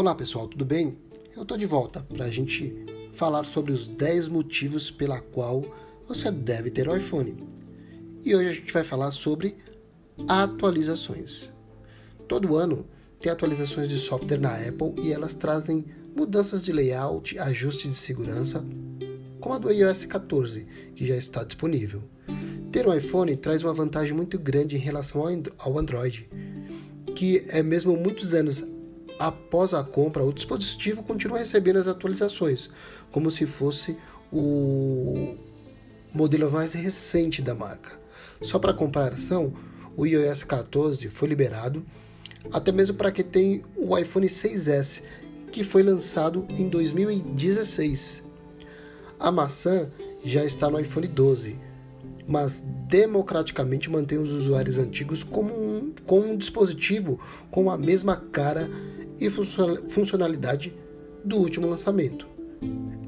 Olá pessoal, tudo bem? Eu estou de volta para a gente falar sobre os 10 motivos pela qual você deve ter o iPhone. E hoje a gente vai falar sobre atualizações. Todo ano tem atualizações de software na Apple e elas trazem mudanças de layout, ajustes de segurança, como a do iOS 14, que já está disponível. Ter um iPhone traz uma vantagem muito grande em relação ao Android, que é mesmo muitos anos após a compra, o dispositivo continua recebendo as atualizações, como se fosse o modelo mais recente da marca. Só para comparação, o iOS 14 foi liberado até mesmo para quem tem o iPhone 6S, que foi lançado em 2016. A maçã já está no iPhone 12, mas democraticamente mantém os usuários antigos como um, com um dispositivo com a mesma cara e funcionalidade do último lançamento.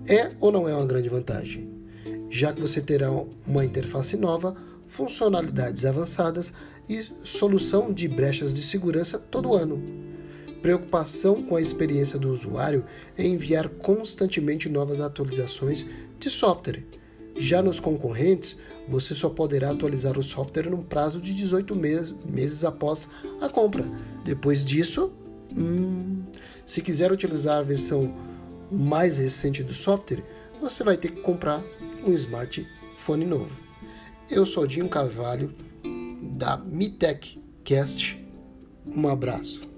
É ou não é uma grande vantagem? Já que você terá uma interface nova, funcionalidades avançadas e solução de brechas de segurança todo ano. Preocupação com a experiência do usuário é enviar constantemente novas atualizações de software. Já nos concorrentes, você só poderá atualizar o software num prazo de 18 meses após a compra. Depois disso, Hum, se quiser utilizar a versão mais recente do software, você vai ter que comprar um smartphone novo. Eu sou Dinho Carvalho da Mitec Cast. Um abraço.